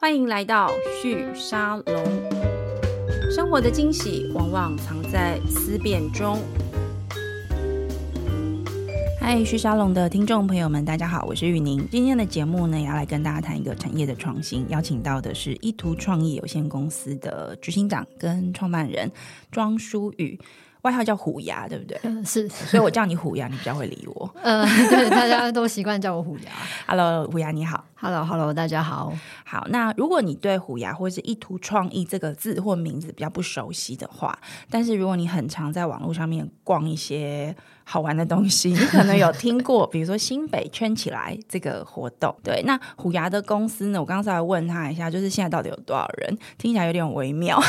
欢迎来到旭沙龙。生活的惊喜往往藏在思辨中。嗨，旭沙龙的听众朋友们，大家好，我是玉宁。今天的节目呢，也要来跟大家谈一个产业的创新，邀请到的是一图创意有限公司的执行长跟创办人庄淑宇。外号叫虎牙，对不对？嗯，是，所以我叫你虎牙，你比较会理我。嗯 对，大家都习惯叫我虎牙。Hello，虎牙你好。Hello，Hello，hello, 大家好。好，那如果你对虎牙或是一图创意这个字或名字比较不熟悉的话，但是如果你很常在网络上面逛一些好玩的东西，你可能有听过，比如说新北圈起来这个活动。对，那虎牙的公司呢，我刚才问他一下，就是现在到底有多少人？听起来有点微妙。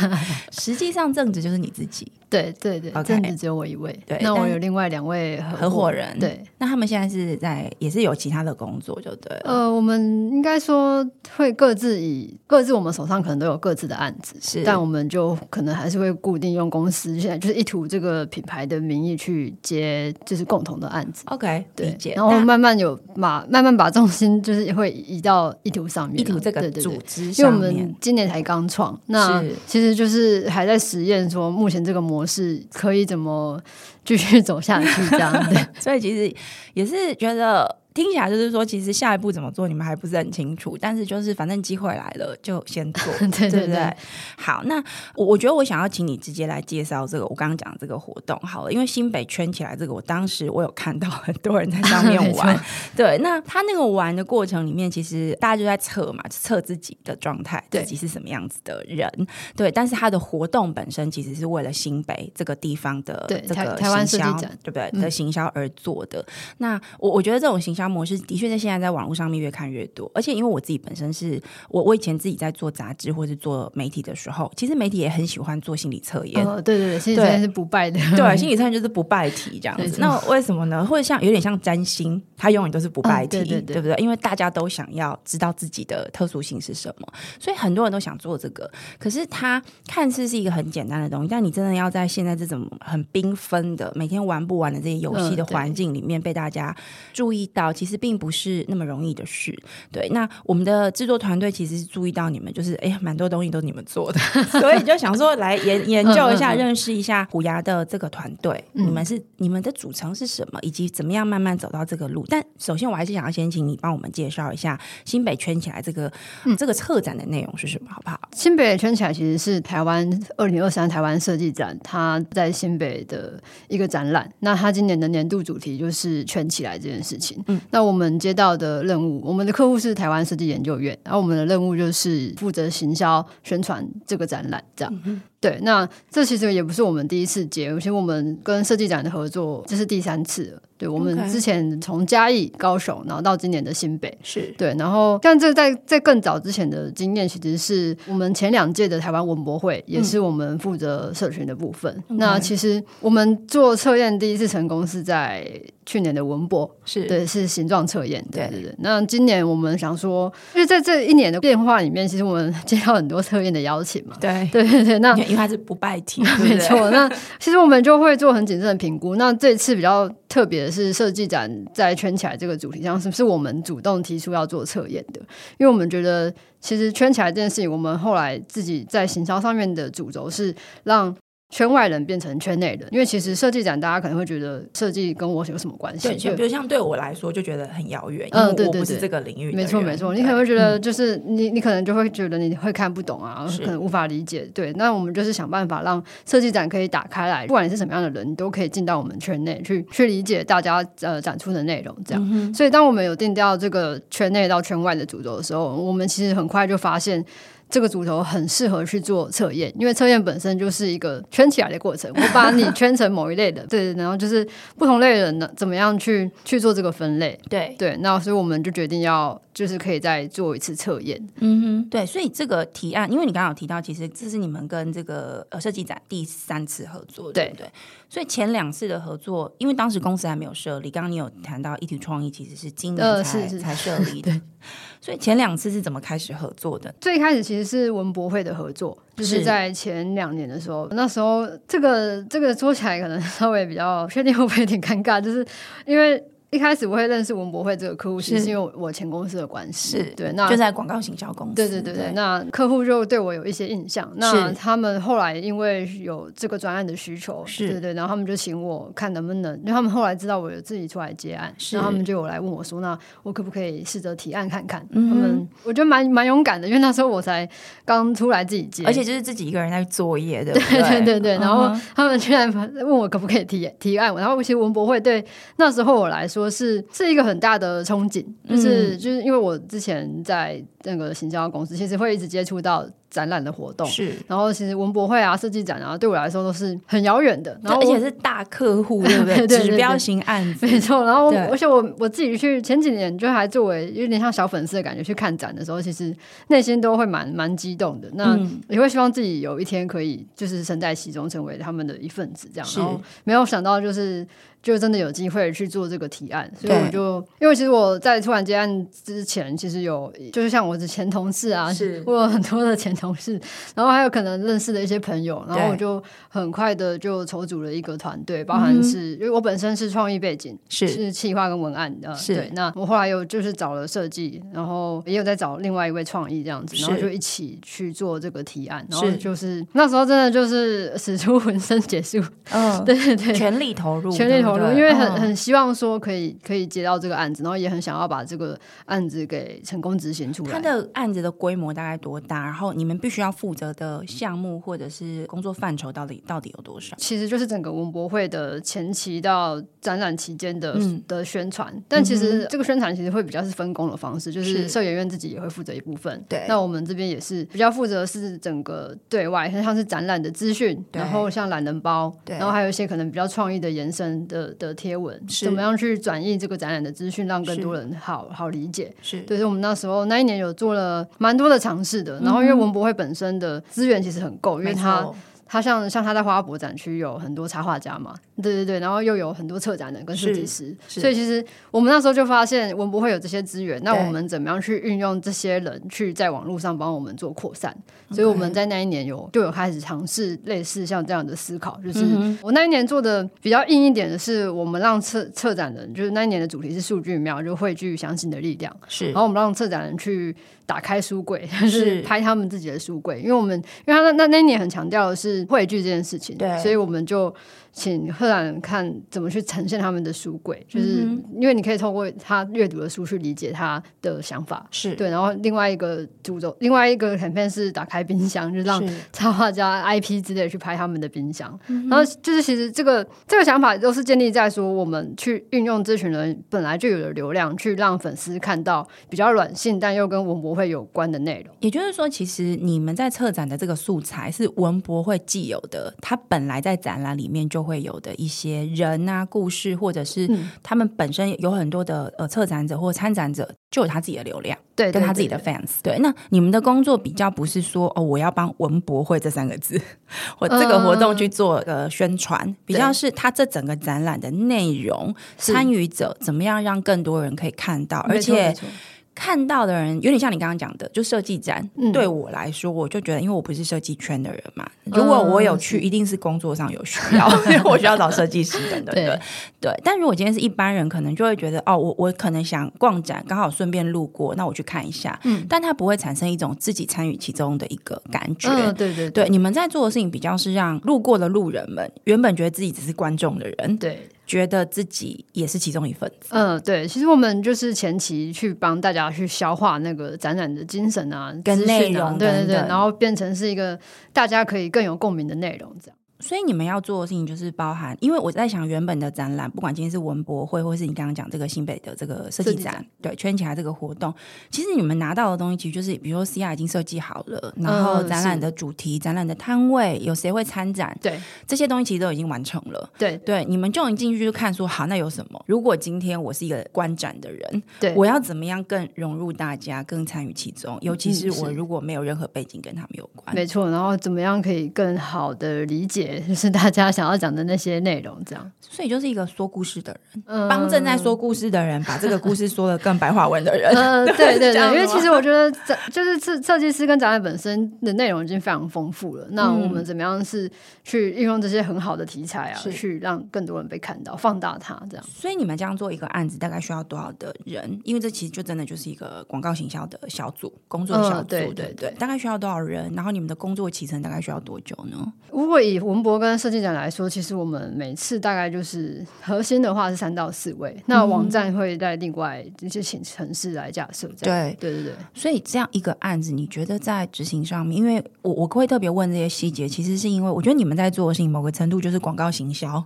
实际上，正职就是你自己。对对对，正职只有我一位。对，那我有另外两位合伙人。对，那他们现在是在也是有其他的工作，就对。呃，我们应该说会各自以各自，我们手上可能都有各自的案子，是，但我们就可能还是会固定用公司现在就是一图这个品牌的名义去接，就是共同的案子。OK，对。然后慢慢有把慢慢把重心就是会移到一图上面，一图这个组织上面，对对对，因为我们今年才刚创，那其实就是还在实验说目前这个模是可以怎么继续走下去这样的，所以其实也是觉得。听起来就是说，其实下一步怎么做，你们还不是很清楚。但是就是反正机会来了，就先做，对，对，对，对不对？好，那我我觉得我想要请你直接来介绍这个我刚刚讲的这个活动好了，因为新北圈起来这个，我当时我有看到很多人在上面玩。对，那他那个玩的过程里面，其实大家就在测嘛，测自己的状态，自己是什么样子的人。对，但是他的活动本身其实是为了新北这个地方的这个行销，台湾设计展，对不对？的行销而做的。嗯、那我我觉得这种行销。模式的确在现在在网络上面越看越多，而且因为我自己本身是我我以前自己在做杂志或者做媒体的时候，其实媒体也很喜欢做心理测验。哦，对对对，心理测验是不败的。对，心理测验就是不败题这样子。那为什么呢？或者像有点像占星，它永远都是不败题，哦、对，对，对，对不对？因为大家都想要知道自己的特殊性是什么，所以很多人都想做这个。可是它看似是一个很简单的东西，但你真的要在现在这种很缤纷的每天玩不完的这些游戏的环境里面被大家注意到。其实并不是那么容易的事，对。那我们的制作团队其实是注意到你们，就是哎呀，蛮多东西都是你们做的，所以就想说来研研究一下，认识一下虎牙的这个团队。你们是你们的组成是什么，以及怎么样慢慢走到这个路。但首先，我还是想要先请你帮我们介绍一下新北圈起来这个、嗯、这个策展的内容是什么，好不好？新北圈起来其实是台湾二零二三台湾设计展，它在新北的一个展览。那它今年的年度主题就是圈起来这件事情。嗯。那我们接到的任务，我们的客户是台湾设计研究院，然后我们的任务就是负责行销宣传这个展览，这样。对，那这其实也不是我们第一次接，而且我们跟设计展的合作这是第三次了。对，我们之前从嘉义、高雄，然后到今年的新北，是对，然后像这在在更早之前的经验，其实是我们前两届的台湾文博会，也是我们负责社群的部分。嗯、那其实我们做测验第一次成功是在去年的文博，是对，是形状测验。对对对。那今年我们想说，因为在这一年的变化里面，其实我们接到很多测验的邀请嘛。对对对对。那因为它是不败题，没错。那其实我们就会做很谨慎的评估。那这次比较特别的是设计展在圈起来这个主题上，是不是我们主动提出要做测验的？因为我们觉得，其实圈起来这件事情，我们后来自己在行销上面的主轴是让。圈外人变成圈内人，因为其实设计展大家可能会觉得设计跟我有什么关系？对，就比如像对我来说就觉得很遥远，嗯，对对对不是这个领域的。没错没错，你可能会觉得就是你你可能就会觉得你会看不懂啊，可能无法理解。对，那我们就是想办法让设计展可以打开来，不管你是什么样的人，你都可以进到我们圈内去去理解大家呃展出的内容。这样，嗯、所以当我们有定掉这个圈内到圈外的主轴的时候，我们其实很快就发现。这个组头很适合去做测验，因为测验本身就是一个圈起来的过程。我把你圈成某一类的，对，然后就是不同类的人呢，怎么样去去做这个分类？对对，那所以我们就决定要。就是可以再做一次测验，嗯哼，对，所以这个提案，因为你刚刚有提到，其实这是你们跟这个呃设计展第三次合作，对不对？所以前两次的合作，因为当时公司还没有设立，刚刚你有谈到一体创意其实是今年才、才设立的，对，所以前两次是怎么开始合作的？最开始其实是文博会的合作，就是在前两年的时候，那时候这个这个说起来可能稍微比较确定会不会有点尴尬，就是因为。一开始我会认识文博会这个客户，是因为我前公司的关系，对，那就在广告行销公司，对对对对，那客户就对我有一些印象，那他们后来因为有这个专案的需求，是。对对，然后他们就请我看能不能，因为他们后来知道我有自己出来接案，然后他们就有来问我说，那我可不可以试着提案看看？他们我觉得蛮蛮勇敢的，因为那时候我才刚出来自己接，而且就是自己一个人在作业的，对？对对对，然后他们居然问我可不可以提提案，然后其实文博会对那时候我来说是是一个很大的憧憬，就是、嗯、就是因为我之前在那个行销公司，其实会一直接触到展览的活动，是，然后其实文博会啊、设计展啊，对我来说都是很遥远的，然后而且是大客户，对不 对？指标型案子，没错。然后而且我我自己去前几年就还作为有点像小粉丝的感觉去看展的时候，其实内心都会蛮蛮激动的。那也会希望自己有一天可以就是身在其中，成为他们的一份子，这样。然后没有想到就是。就真的有机会去做这个提案，所以我就因为其实我在突然接案之前，其实有就是像我的前同事啊，是我有很多的前同事，然后还有可能认识的一些朋友，然后我就很快的就筹组了一个团队，包含是因为我本身是创意背景，是。是企划跟文案的，是。对。那我后来又就是找了设计，然后也有在找另外一位创意这样子，然后就一起去做这个提案，然后就是那时候真的就是使出浑身解数，嗯，对 对。对，全力投入，全力投入。因为很很希望说可以可以接到这个案子，然后也很想要把这个案子给成功执行出来。他的案子的规模大概多大？然后你们必须要负责的项目或者是工作范畴到底到底有多少？其实就是整个文博会的前期到展览期间的、嗯、的宣传，但其实这个宣传其实会比较是分工的方式，就是社研院自己也会负责一部分。对，那我们这边也是比较负责是整个对外，像是展览的资讯，然后像懒人包，然后还有一些可能比较创意的延伸的。的贴文是怎么样去转译这个展览的资讯，让更多人好好理解？是，对，所以我们那时候那一年有做了蛮多的尝试的。然后，因为文博会本身的资源其实很够，因为它。他像像他在花博展区有很多插画家嘛，对对对，然后又有很多策展人跟设计师，所以其实我们那时候就发现文博会有这些资源，那我们怎么样去运用这些人去在网络上帮我们做扩散？所以我们在那一年有就有开始尝试类似像这样的思考，就是我那一年做的比较硬一点的是，我们让策策展人，就是那一年的主题是数据庙，就汇聚相信的力量，是，然后我们让策展人去。打开书柜，就是拍他们自己的书柜，因为我们，因为他那那那年很强调的是汇聚这件事情，对，所以我们就。请赫然看怎么去呈现他们的书柜，就是因为你可以透过他阅读的书去理解他的想法，是对。然后另外一个主轴，另外一个 campaign 是打开冰箱，就让插画家 IP 之类去拍他们的冰箱。然后就是其实这个这个想法都是建立在说，我们去运用这群人本来就有的流量，去让粉丝看到比较软性但又跟文博会有关的内容。也就是说，其实你们在策展的这个素材是文博会既有的，他本来在展览里面就。会有的一些人啊、故事，或者是他们本身有很多的呃策展者或参展者，就有他自己的流量，对，跟他自己的 fans。对，那你们的工作比较不是说哦，我要帮文博会这三个字 或这个活动去做呃宣传，比较是他这整个展览的内容，参与者怎么样让更多人可以看到，而且。看到的人有点像你刚刚讲的，就设计展。嗯、对我来说，我就觉得，因为我不是设计圈的人嘛，如果我有去，嗯、一定是工作上有需要，因为我需要找设计师 等等。对。但如果今天是一般人，可能就会觉得，哦，我我可能想逛展，刚好顺便路过，那我去看一下。嗯。但他不会产生一种自己参与其中的一个感觉。嗯、对对对。你们在做的事情比较是让路过的路人们，原本觉得自己只是观众的人，对。觉得自己也是其中一份子。嗯，对，其实我们就是前期去帮大家去消化那个展览的精神啊，跟内容，对对对，然后变成是一个大家可以更有共鸣的内容，这样。所以你们要做的事情就是包含，因为我在想原本的展览，不管今天是文博会，或是你刚刚讲这个新北的这个设计展，对，圈起来这个活动，其实你们拿到的东西其实就是，比如说 CR 已经设计好了，然后展览的主题、展览的摊位，有谁会参展，对，这些东西其实都已经完成了。对对，你们就一进去就看说，好，那有什么？如果今天我是一个观展的人，对，我要怎么样更融入大家，更参与其中？尤其是我如果没有任何背景跟他们有关，没错，然后怎么样可以更好的理解？给就是大家想要讲的那些内容，这样。所以就是一个说故事的人，帮、嗯、正在说故事的人把这个故事说的更白话文的人。嗯，对 对对，因为其实我觉得这就是设设计师跟展览本身的内容已经非常丰富了。那我们怎么样是去运用这些很好的题材啊，去让更多人被看到，放大它这样。所以你们这样做一个案子大概需要多少的人？因为这其实就真的就是一个广告行销的小组工作小组，对对对，大概需要多少人？然后你们的工作期程大概需要多久呢？如果以文博跟设计展来说，其实我们每次大概就是核心的话是三到四位，那网站会在另外一些请城市来架设。对对对对，所以这样一个案子，你觉得在执行上面，因为我我会特别问这些细节，其实是因为我觉得你们在做的事情某个程度就是广告行销。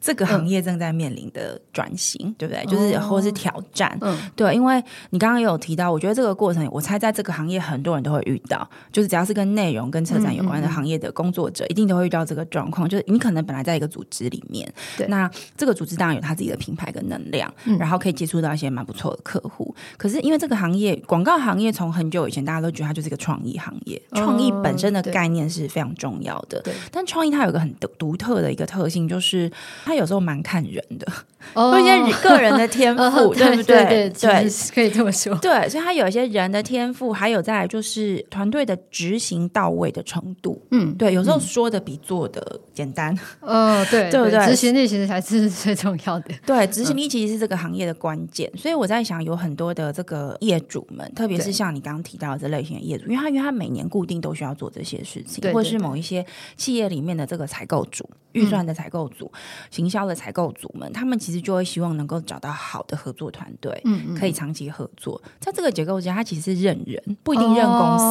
这个行业正在面临的转型，嗯、对不对？就是或是挑战，嗯，对。因为你刚刚也有提到，我觉得这个过程，我猜在这个行业很多人都会遇到，就是只要是跟内容、跟策展有关的行业的工作者，一定都会遇到这个状况。就是你可能本来在一个组织里面，对，那这个组织当然有他自己的品牌跟能量，嗯、然后可以接触到一些蛮不错的客户。可是因为这个行业，广告行业从很久以前大家都觉得它就是一个创意行业，创意本身的概念是非常重要的。对，但创意它有一个很独特的一个特性，就是它有时候蛮看人的，有一些个人的天赋，对不对？对，可以这么说。对，所以他有一些人的天赋，还有再来就是团队的执行到位的程度。嗯，对，有时候说的比做的简单。哦，对，对不对？执行力其实才是最重要的。对，执行力其实是这个行业的关键。所以我在想，有很多的这个业主们，特别是像你刚刚提到的这类型的业主，因为他因为他每年固定都需要做这些事情，或者是某一些企业里面的这个采购组、预算的采购组、行销的采购组。们，他们其实就会希望能够找到好的合作团队，嗯，嗯，可以长期合作。在这个结构下，他其实是认人，不一定认公司。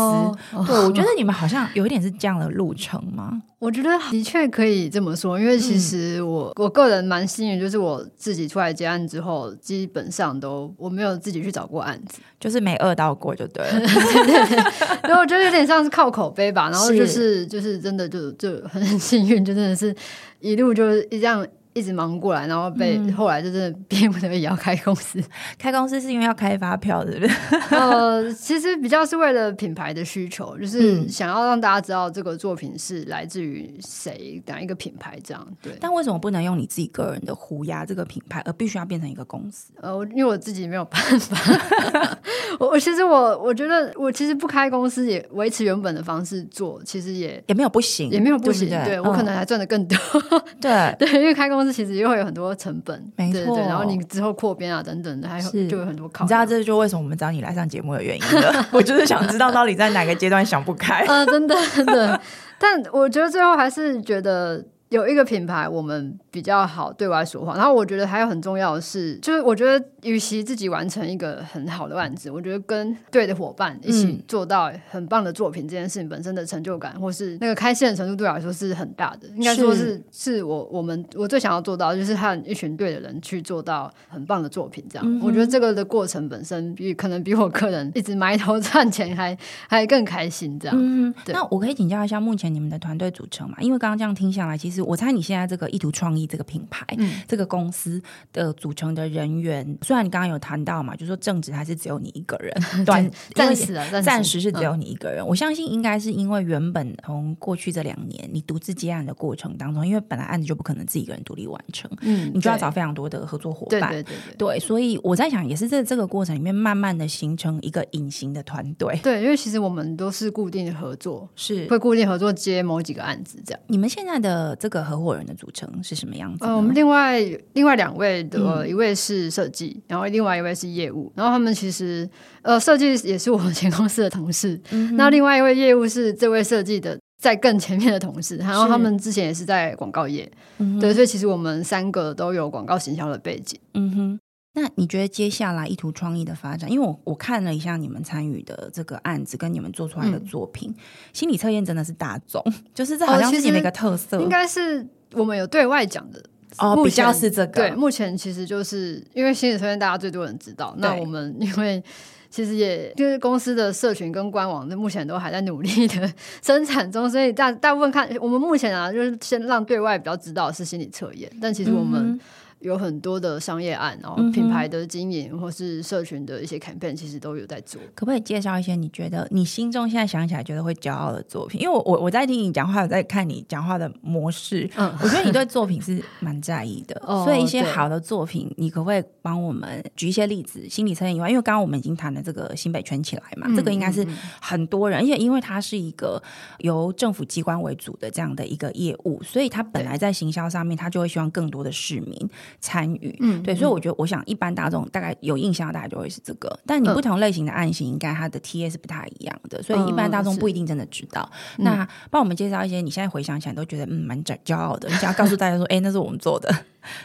哦、对，我觉得你们好像有一点是这样的路程吗？我觉得的确可以这么说，因为其实我、嗯、我个人蛮幸运，就是我自己出来接案之后，基本上都我没有自己去找过案子，就是没饿到过，就对了。对 对对，所以我觉得有点像是靠口碑吧。然后就是是就是真的就就很幸运，就真的是一路就是这样。一直忙过来，然后被、嗯、后来就是逼 不得已要开公司。开公司是因为要开发票，对不对？呃，其实比较是为了品牌的需求，就是想要让大家知道这个作品是来自于谁，哪一个品牌这样。对。但为什么不能用你自己个人的虎牙这个品牌，而必须要变成一个公司？呃，因为我自己没有办法。我我其实我我觉得我其实不开公司也维持原本的方式做，其实也也没有不行，也没有不行。对我可能还赚的更多。对对，因为开公司。其实又会有很多成本，没错，对对对，然后你之后扩编啊等等的，还有就有很多考。你知道这就为什么我们找你来上节目的原因了。我就是想知道到底在哪个阶段想不开。啊、呃，真的真的，但我觉得最后还是觉得。有一个品牌，我们比较好对外说话。然后我觉得还有很重要的是，就是我觉得，与其自己完成一个很好的案子，我觉得跟对的伙伴一起做到很棒的作品，这件事情本身的成就感，或是那个开心的程度，对我来说是很大的。应该说是是，是我我们我最想要做到，就是和一群对的人去做到很棒的作品。这样，嗯、我觉得这个的过程本身比可能比我个人一直埋头 赚钱还还更开心。这样。那我可以请教一下，目前你们的团队组成嘛？因为刚刚这样听下来，其实。我猜你现在这个意图创意这个品牌，嗯、这个公司的组成的人员，虽然你刚刚有谈到嘛，就是说正职还是只有你一个人，短暂时啊，暂时是只有你一个人。嗯、我相信应该是因为原本从过去这两年你独自接案的过程当中，因为本来案子就不可能自己一个人独立完成，嗯，你就要找非常多的合作伙伴，对对对所以我在想，也是在这个过程里面，慢慢的形成一个隐形的团队。对，因为其实我们都是固定的合作，是会固定合作接某几个案子这样。你们现在的这个。个合伙人的组成是什么样子？呃，我们另外另外两位的一位是设计，嗯、然后另外一位是业务。然后他们其实呃，设计也是我们前公司的同事。嗯、那另外一位业务是这位设计的在更前面的同事，然后他们之前也是在广告业。嗯、对，所以其实我们三个都有广告行销的背景。嗯哼。那你觉得接下来意图创意的发展？因为我我看了一下你们参与的这个案子跟你们做出来的作品，嗯、心理测验真的是大众，就是这好像是你们一个特色，哦、应该是我们有对外讲的哦，比较是这个。对，目前其实就是因为心理测验大家最多人知道，那我们因为其实也就是公司的社群跟官网，目前都还在努力的生产中，所以大大部分看我们目前啊，就是先让对外比较知道是心理测验，但其实我们。嗯有很多的商业案，然后品牌的经营或是社群的一些 campaign，其实都有在做。可不可以介绍一些你觉得你心中现在想起来觉得会骄傲的作品？因为我我我在听你讲话，我在看你讲话的模式，嗯，我觉得你对作品是蛮在意的。所以一些好的作品，你可不可以帮我们举一些例子？心理测验以外，因为刚刚我们已经谈了这个新北圈起来嘛，这个应该是很多人，而且因为它是一个由政府机关为主的这样的一个业务，所以它本来在行销上面，它就会希望更多的市民参与。嗯，对，所以我觉得，我想一般大众大概有印象，大概就会是这个。但你不同类型的案型，应该它的 TA 是不太一样的，所以一般大众不一定真的知道。那帮我们介绍一些，你现在回想起来都觉得嗯蛮骄骄傲的，你想要告诉大家说，哎，那是我们做的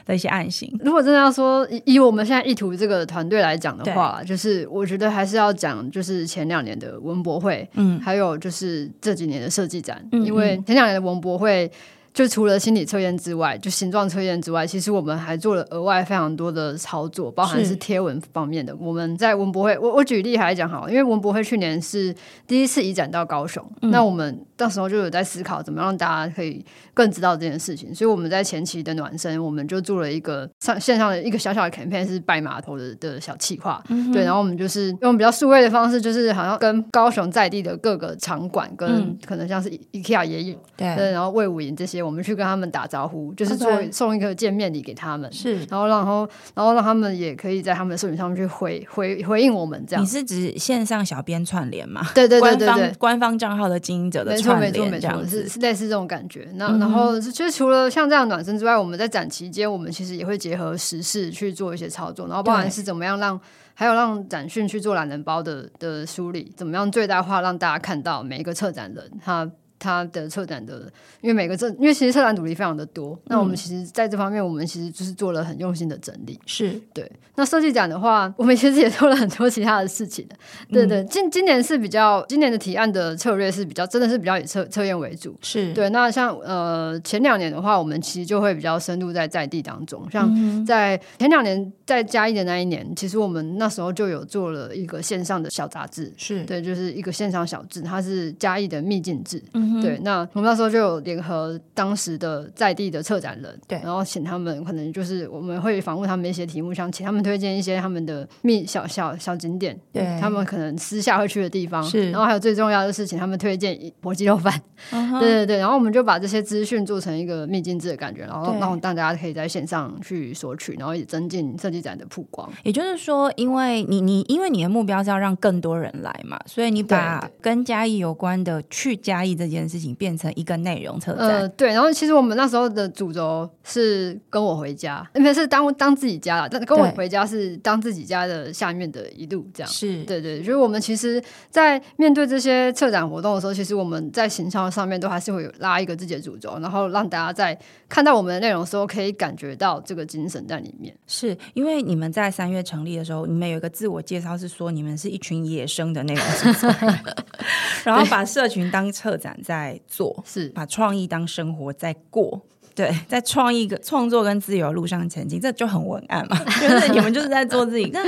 的一些案型。如果真的要说以我们现在意图这个团队来讲的话，就是我觉得还是要讲，就是前两年的文博会，嗯，还有就是这几年的设计展，因为前两年的文博会。就除了心理测验之外，就形状测验之外，其实我们还做了额外非常多的操作，包含是贴文方面的。我们在文博会，我我举例来讲好，因为文博会去年是第一次移展到高雄，嗯、那我们到时候就有在思考怎么让大家可以更知道这件事情，所以我们在前期的暖身，我们就做了一个上线上的一个小小的 campaign，是拜码头的的小企划，嗯、对，然后我们就是用比较数位的方式，就是好像跟高雄在地的各个场馆，跟可能像是 IKEA 也有，对，对，然后魏武营这些。我们去跟他们打招呼，就是做送一个见面礼给他们，是，然后然后然后让他们也可以在他们的社群上面去回回回应我们这样。你是指线上小编串联吗？对对对对对，官方账号的经营者的串联，没错没错没错，是是类似这种感觉。那然后其实除了像这样暖身之外，我们在展期间，我们其实也会结合时事去做一些操作，然后包含是怎么样让，还有让展讯去做懒人包的的梳理，怎么样最大化让大家看到每一个策展人他。他的策展的，因为每个策，因为其实策展主题非常的多，嗯、那我们其实在这方面，我们其实就是做了很用心的整理。是对。那设计展的话，我们其实也做了很多其他的事情的。对对，今今年是比较，今年的提案的策略是比较，真的是比较以测测验为主。是对。那像呃前两年的话，我们其实就会比较深入在在地当中，像在前两年在嘉义的那一年，其实我们那时候就有做了一个线上的小杂志，是对，就是一个线上小志，它是嘉义的秘境志。嗯对，那我们那时候就有联合当时的在地的策展人，对，然后请他们可能就是我们会访问他们一些题目，想请他们推荐一些他们的秘小小小景点，对，他们可能私下会去的地方，是，然后还有最重要的是请他们推荐火鸡肉饭，对对对，然后我们就把这些资讯做成一个秘境制的感觉，然后让大家可以在线上去索取，然后也增进设计展的曝光。也就是说，因为你你因为你的目标是要让更多人来嘛，所以你把跟嘉义有关的去嘉义这件。事情变成一个内容策展，呃，对。然后其实我们那时候的主轴是跟我回家，因为是当当自己家了。但跟我回家是当自己家的下面的一路这样。是对对，就是我们其实，在面对这些策展活动的时候，其实我们在形象上面都还是会有拉一个自己的主轴，然后让大家在看到我们的内容的时候，可以感觉到这个精神在里面。是因为你们在三月成立的时候，你们有一个自我介绍是说，你们是一群野生的内容 然后把社群当策展在做，是把创意当生活在过，对，在创意跟创作跟自由路上前进，这就很文案嘛，就是你们就是在做自己。那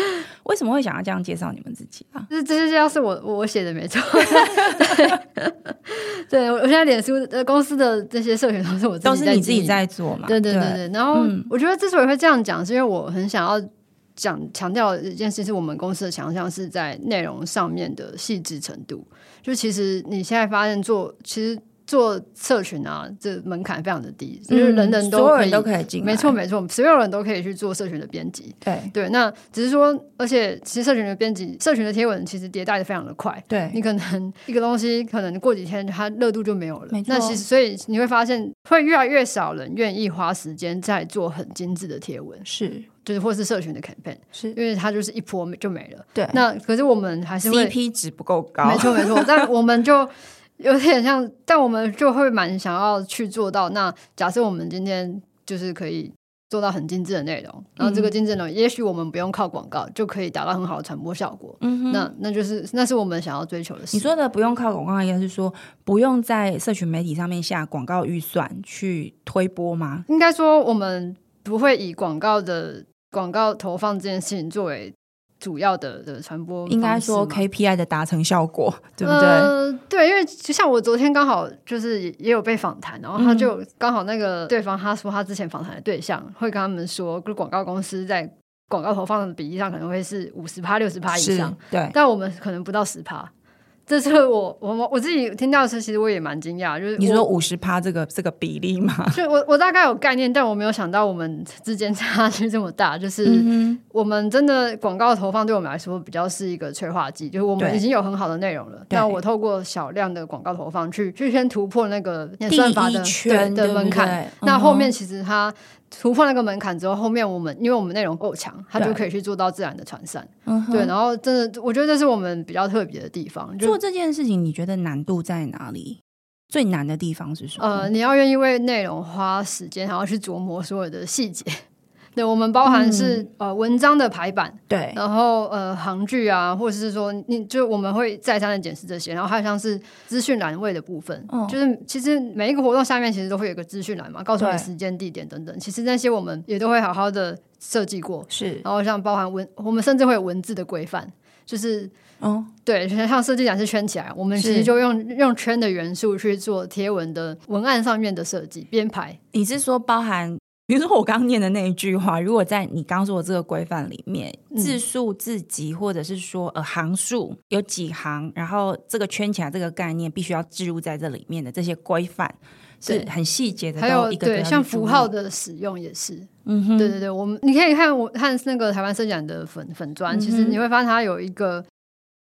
为什么会想要这样介绍你们自己啊？就是这些要是我我写的没错，对，我现在脸书呃公司的这些社群都是我自己都是你自己在做嘛，对对对对。然后我觉得之所以会这样讲，是因为我很想要讲强调一件事，是我们公司的强项是在内容上面的细致程度。就其实你现在发现做，其实做社群啊，这门槛非常的低，嗯、就是人人都人都可以进，没错没错，所有人都可以去做社群的编辑。对对，那只是说，而且其实社群的编辑，社群的贴文其实迭代的非常的快。对，你可能一个东西，可能过几天它热度就没有了。那其实所以你会发现，会越来越少人愿意花时间在做很精致的贴文。是。就是或是社群的 campaign，是因为它就是一波就没了。对，那可是我们还是会 CP 值不够高，没错没错。但我们就有点像，但我们就会蛮想要去做到。那假设我们今天就是可以做到很精致的内容，然后这个精致内容，也许我们不用靠广告就可以达到很好的传播效果。嗯哼，那那就是那是我们想要追求的事。你说的不用靠广告，应该是说不用在社群媒体上面下广告预算去推播吗？应该说我们不会以广告的。广告投放这件事情作为主要的的传播。应该说 KPI 的达成效果，对不对？呃，对，因为就像我昨天刚好就是也有被访谈，然后他就刚好那个对方他说他之前访谈的对象会跟他们说，广告公司在广告投放的比例上可能会是五十趴、六十趴以上，对，但我们可能不到十趴。这是我我我自己听到的时候，其实我也蛮惊讶。就是你说五十趴这个这个比例吗？就我我大概有概念，但我没有想到我们之间差距这么大。就是我们真的广告投放对我们来说比较是一个催化剂，就是我们已经有很好的内容了。但我透过小量的广告投放去去先突破那个演算法的圈的门槛，那后面其实它。突破那个门槛之后，后面我们因为我们内容够强，它就可以去做到自然的传散。对，然后真的，我觉得这是我们比较特别的地方。做这件事情，你觉得难度在哪里？最难的地方是什么？呃，你要愿意为内容花时间，然后去琢磨所有的细节。对，我们包含是、嗯、呃文章的排版，对，然后呃行距啊，或者是说你就我们会再三的检视这些，然后还有像是资讯栏位的部分，哦、就是其实每一个活动下面其实都会有个资讯栏嘛，告诉你时间、地点等等，其实那些我们也都会好好的设计过，是，然后像包含文，我们甚至会有文字的规范，就是哦，对，像设计栏是圈起来，我们其实就用用圈的元素去做贴文的文案上面的设计编排，你是说包含？比如说我刚刚念的那一句话，如果在你刚说的这个规范里面，字数、字级，或者是说呃行数有几行，然后这个圈起来这个概念必须要置入在这里面的这些规范，是很细节的。还有一个对，像符号的使用也是，嗯哼，对对对，我们你可以看我看那个台湾设计展的粉粉专，其实你会发现它有一个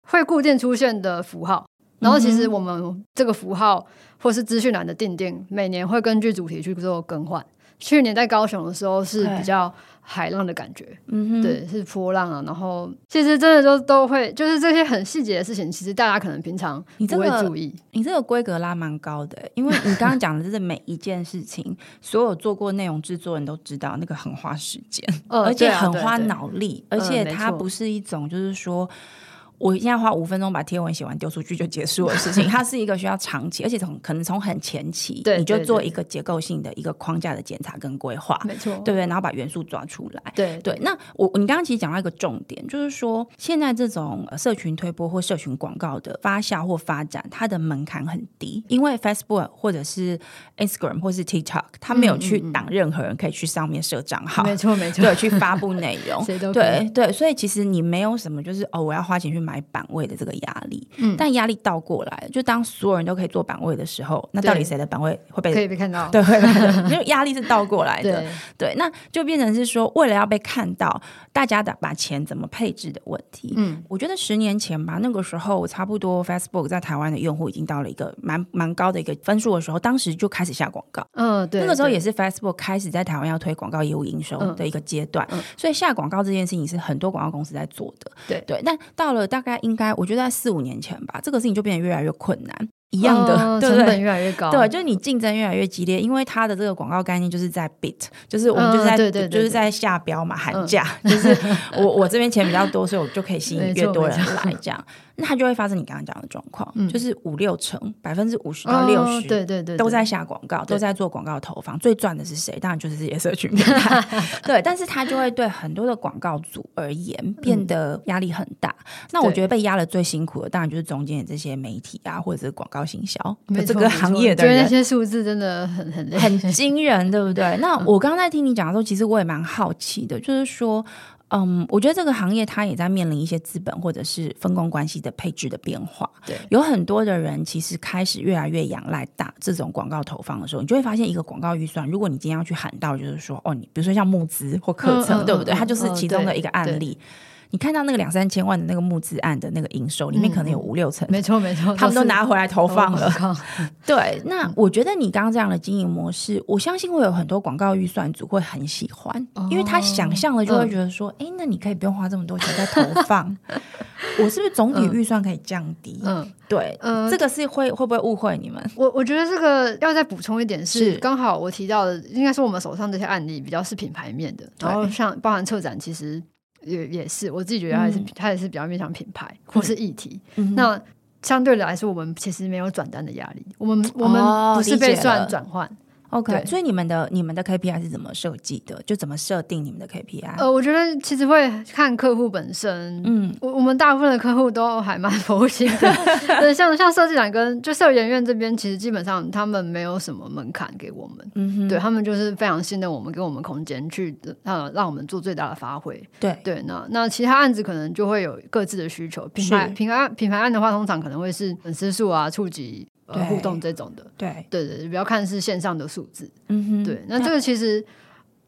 会固定出现的符号，然后其实我们这个符号或是资讯栏的定定，每年会根据主题去做更换。去年在高雄的时候是比较海浪的感觉，嗯，对，是波浪啊。然后其实真的就都会，就是这些很细节的事情，其实大家可能平常不会注意。你这个规格拉蛮高的，因为你刚刚讲的就是每一件事情，所有做过内容制作人都知道，那个很花时间，而且很花脑力，而且它不是一种就是说。我现在花五分钟把贴文写完丢出去就结束的事情，它是一个需要长期，而且从可能从很前期，对，你就做一个结构性的一个框架的检查跟规划，没错，对不对？然后把元素抓出来，对对。那我你刚刚其实讲到一个重点，就是说现在这种社群推播或社群广告的发酵或发展，它的门槛很低，因为 Facebook 或者是 Instagram 或是 TikTok，它没有去挡任何人可以去上面设账号，没错没错，对，去发布内容，对对。所以其实你没有什么就是哦，我要花钱去。买版位的这个压力，嗯，但压力倒过来，就当所有人都可以做版位的时候，那到底谁的版位会被可以被看到？对，因为压力是倒过来的，对，对，那就变成是说，为了要被看到，大家的把钱怎么配置的问题。嗯，我觉得十年前吧，那个时候差不多 Facebook 在台湾的用户已经到了一个蛮蛮高的一个分数的时候，当时就开始下广告。嗯，对，那个时候也是 Facebook 开始在台湾要推广告业务营收的一个阶段，嗯，所以下广告这件事情是很多广告公司在做的。对对，但到了大概应该，我觉得在四五年前吧，这个事情就变得越来越困难。一样的，哦、对对，成本越来越高。对，就是你竞争越来越激烈，因为它的这个广告概念就是在 bit，就是我们就是在、嗯、对对对对就是在下标嘛，喊价，嗯、就是我 我这边钱比较多，所以我就可以吸引越多人来这样。那它就会发生你刚刚讲的状况，嗯、就是五六成，百分之五十到六十，对对对，都在下广告，都在做广告投放。最赚的是谁？当然就是这些社群平台。对，但是它就会对很多的广告主而言变得压力很大。嗯、那我觉得被压的最辛苦的，当然就是中间的这些媒体啊，或者是广告行销这个行业的人，觉得那些数字真的很很很惊人，对不对？那我刚刚在听你讲的时候，其实我也蛮好奇的，就是说。嗯，我觉得这个行业它也在面临一些资本或者是分工关系的配置的变化。对，有很多的人其实开始越来越仰赖大这种广告投放的时候，你就会发现一个广告预算，如果你今天要去喊到，就是说哦，你比如说像募资或课程，嗯、对不对？它就是其中的一个案例。你看到那个两三千万的那个募资案的那个营收里面，可能有五六成，没错没错，他们都拿回来投放了。对，那我觉得你刚刚这样的经营模式，我相信会有很多广告预算组会很喜欢，因为他想象了就会觉得说，哎，那你可以不用花这么多钱在投放，我是不是总体预算可以降低？嗯，对，这个是会会不会误会你们？我我觉得这个要再补充一点是，刚好我提到的，应该是我们手上这些案例比较是品牌面的，然后像包含策展，其实。也也是，我自己觉得还是它也是比较面向品牌或是议题。那相对来说，我们其实没有转单的压力，我们我们不是被算转换，OK，所以你们的你们的 KPI 是怎么设计的？就怎么设定你们的 KPI？呃，我觉得其实会看客户本身。嗯，我我们大部分的客户都还蛮佛心的。对，像像设计展跟就设计研院这边，其实基本上他们没有什么门槛给我们。嗯哼，对他们就是非常信任我们，给我们空间去呃让我们做最大的发挥。对对，那那其他案子可能就会有各自的需求。品牌品牌品牌案的话，通常可能会是粉丝数啊、触及。呃，互动这种的，对对对，比较看是线上的数字，嗯哼，对，那这个其实。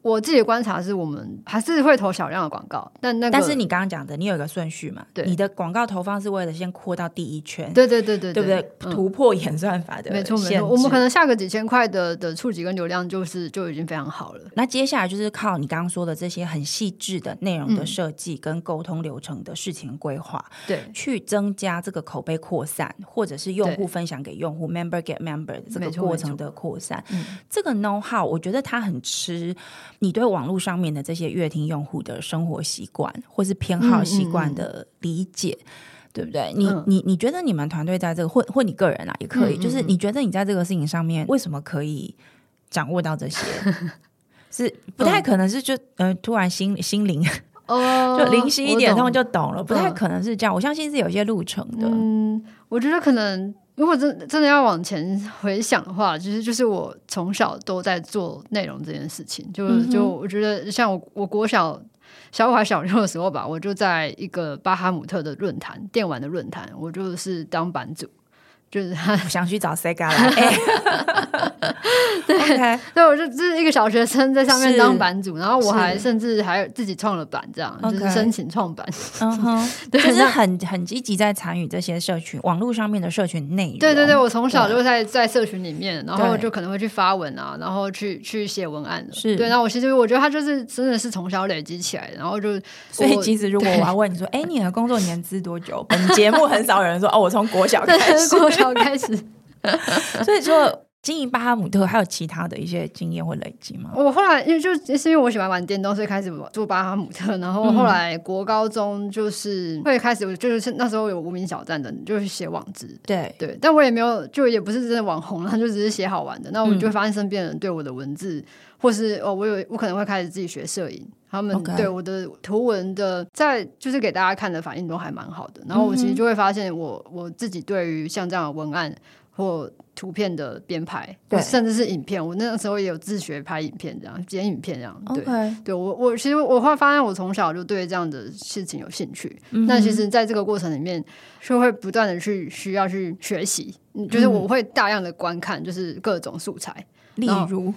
我自己的观察是我们还是会投小量的广告，但那个、但是你刚刚讲的，你有一个顺序嘛？对，你的广告投放是为了先扩到第一圈，对对对对，对不对？嗯、突破演算法的，没错没错。我们可能下个几千块的的触及跟流量，就是就已经非常好了。那接下来就是靠你刚刚说的这些很细致的内容的设计跟沟通流程的事情规划，对、嗯，去增加这个口碑扩散，或者是用户分享给用户，member get member 的这个过程的扩散。这个 know how，我觉得它很吃你对网络上。面的这些乐听用户的生活习惯或是偏好习惯的理解，嗯嗯嗯对不对？你你你觉得你们团队在这个或或你个人啊也可以，嗯嗯嗯就是你觉得你在这个事情上面为什么可以掌握到这些？是不太可能是就呃突然心心灵哦就灵犀一点通就懂了，不太可能是这样。我相信是有些路程的。嗯，我觉得可能。如果真真的要往前回想的话，其实就是我从小都在做内容这件事情。就、嗯、就我觉得，像我我国小小五还小六的时候吧，我就在一个巴哈姆特的论坛电玩的论坛，我就是当版主。就是他想去找 Sega 来，对，所以 Okay. 我就就是一个小学生在上面当版主，然后我还甚至还自己创了版，这样.就是申请创版，嗯哼，对，就是很很积极在参与这些社群网络上面的社群内容。对对对，我从小就在在社群里面，然后就可能会去发文啊，然后去去写文案的。是对，那我其实我觉得他就是真的是从小累积起来，然后就 所以其实如果我要问你说，哎，你的工作年资多久？本节目很少有人说哦，我从国小开始。国小开始，所以说经营巴哈姆特还有其他的一些经验会累积吗？我后来因为就是因为我喜欢玩电动，所以开始做巴哈姆特。然后后来国高中就是会开始，就是那时候有无名小站的，就是写网志。对对，但我也没有，就也不是真的网红了，就只是写好玩的。那我就会发现身边人对我的文字，嗯、或是哦，我有我可能会开始自己学摄影。他们对我的图文的在就是给大家看的反应都还蛮好的，然后我其实就会发现我我自己对于像这样的文案或图片的编排，对，甚至是影片，我那个时候也有自学拍影片，这样剪影片这样，对.对我我其实我会发现我从小就对这样的事情有兴趣，嗯、那其实在这个过程里面就会不断的去需要去学习，就是我会大量的观看，就是各种素材。例如，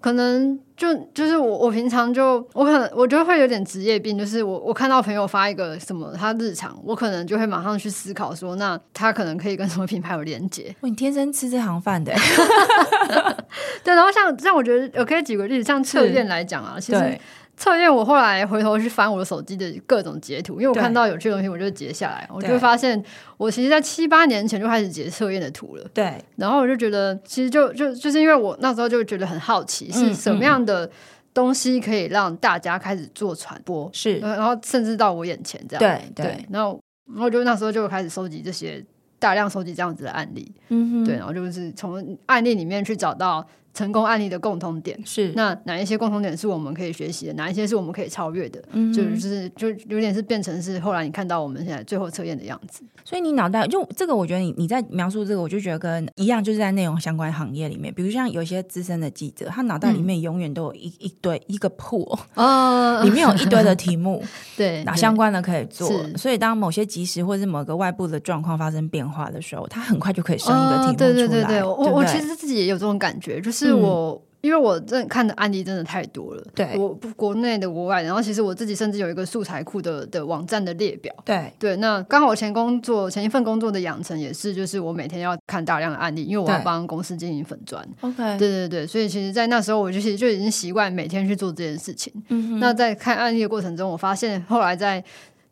可能就就是我我平常就我可能我觉得会有点职业病，就是我我看到朋友发一个什么他日常，我可能就会马上去思考说，那他可能可以跟什么品牌有连接？你天生吃这行饭的，对。然后像像我觉得我可以举个例子，像测验来讲啊，其实。测验，我后来回头去翻我的手机的各种截图，因为我看到有趣的东西，我就截下来，我就会发现，我其实，在七八年前就开始截测验的图了。对，然后我就觉得，其实就就就是因为我那时候就觉得很好奇，是什么样的东西可以让大家开始做传播，是，然后甚至到我眼前这样。对对，对，然后然后就那时候就开始收集这些大量收集这样子的案例，嗯哼，对，然后就是从案例里面去找到。成功案例的共同点是，那哪一些共同点是我们可以学习的？哪一些是我们可以超越的？嗯哼，就是就有点是变成是后来你看到我们现在最后测验的样子。所以你脑袋就这个，我觉得你你在描述这个，我就觉得跟一样，就是在内容相关行业里面，比如像有些资深的记者，他脑袋里面永远都有一一堆一个 pool，哦，里面有一堆的题目，对，哪相关的可以做。所以当某些即时或是某个外部的状况发生变化的时候，他很快就可以生一个题目出来。对对对对，我我其实自己也有这种感觉，就是。是我，因为我真的看的案例真的太多了。对，我国内的、国外的，然后其实我自己甚至有一个素材库的的网站的列表。对对，那刚好我前工作前一份工作的养成也是，就是我每天要看大量的案例，因为我要帮公司经营粉砖。OK，对对对，所以其实，在那时候我就其实就已经习惯每天去做这件事情。嗯哼，那在看案例的过程中，我发现后来在。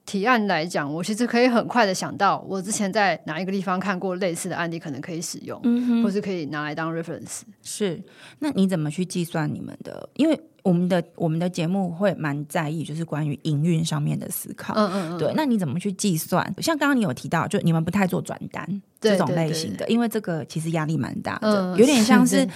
提案来讲，我其实可以很快的想到，我之前在哪一个地方看过类似的案例，可能可以使用，嗯，或是可以拿来当 reference。是，那你怎么去计算你们的？因为我们的我们的节目会蛮在意，就是关于营运上面的思考。嗯嗯嗯。对，那你怎么去计算？像刚刚你有提到，就你们不太做转单这种类型的，因为这个其实压力蛮大的，嗯、有点像 是。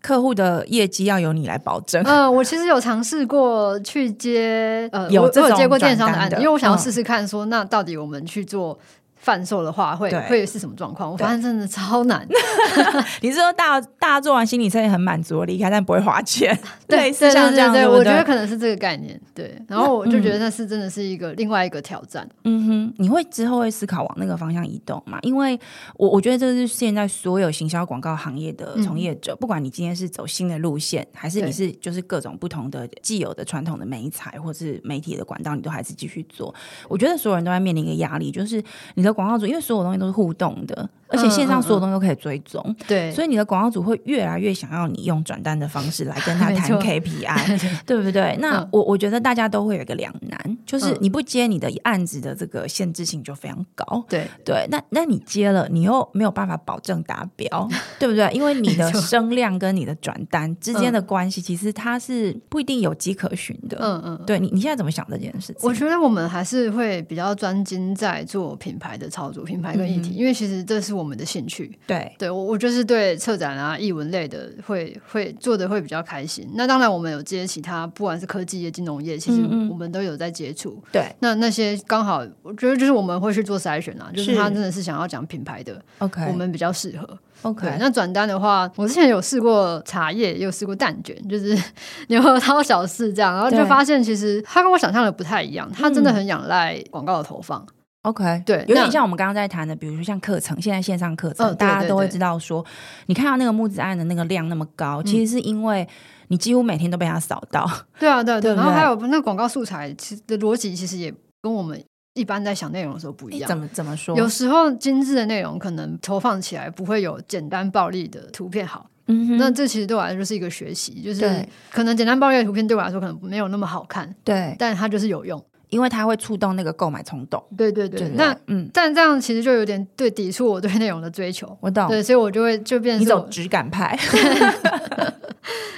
客户的业绩要由你来保证。嗯，我其实有尝试过去接，呃，有这种接过电商的案子，因为我想要试试看，说那到底我们去做。贩售的话会会是什么状况？我发现真的超难。你是说大大家做完心理测验很满足离开，但不会花钱？对，是像这样。对，我觉得可能是这个概念。对，然后我就觉得那是真的是一个另外一个挑战。嗯哼，你会之后会思考往那个方向移动吗？因为我我觉得这是现在所有行销广告行业的从业者，不管你今天是走新的路线，还是你是就是各种不同的既有的传统的媒材或是媒体的管道，你都还是继续做。我觉得所有人都在面临一个压力，就是你广告主，因为所有东西都是互动的。而且线上所有东西都可以追踪，嗯嗯嗯，对，所以你的广告主会越来越想要你用转单的方式来跟他 谈 KPI，对不对？那我我觉得大家都会有一个两难，就是你不接你的案子的这个限制性就非常高，对对。那那你接了，你又没有办法保证达标，对不对？因为你的声量跟你的转单之间的关系，其实它是不一定有迹可循的。嗯嗯，对你你现在怎么想这件事情？我觉得我们还是会比较专精在做品牌的操作，品牌跟议题，嗯、因为其实这是我们的兴趣，对。对，我我就是对策展啊、译文类的会会做的会比较开心。那当然，我们有接其他，不管是科技业、金融业，其实我们都有在接触。对、嗯嗯，那那些刚好，我觉得就是我们会去做筛选啊，就是他真的是想要讲品牌的，OK，我们比较适合。OK，那转单的话，我之前有试过茶叶，也有试过蛋卷，就是 牛核桃小试这样，然后就发现其实它跟我想象的不太一样，它真的很仰赖广告的投放。OK，对，有点像我们刚刚在谈的，比如说像课程，现在线上课程，大家都会知道说，你看到那个木子案的那个量那么高，其实是因为你几乎每天都被他扫到。对啊，对啊对。然后还有那广告素材，其实的逻辑其实也跟我们一般在想内容的时候不一样。怎么怎么说？有时候精致的内容可能投放起来不会有简单暴力的图片好。嗯哼。那这其实对我来说就是一个学习，就是可能简单暴力的图片对我来说可能没有那么好看，对，但它就是有用。因为它会触动那个购买冲动，对对对。那嗯，但这样其实就有点对抵触我对内容的追求。我懂，对，所以我就会就变成一种质感派。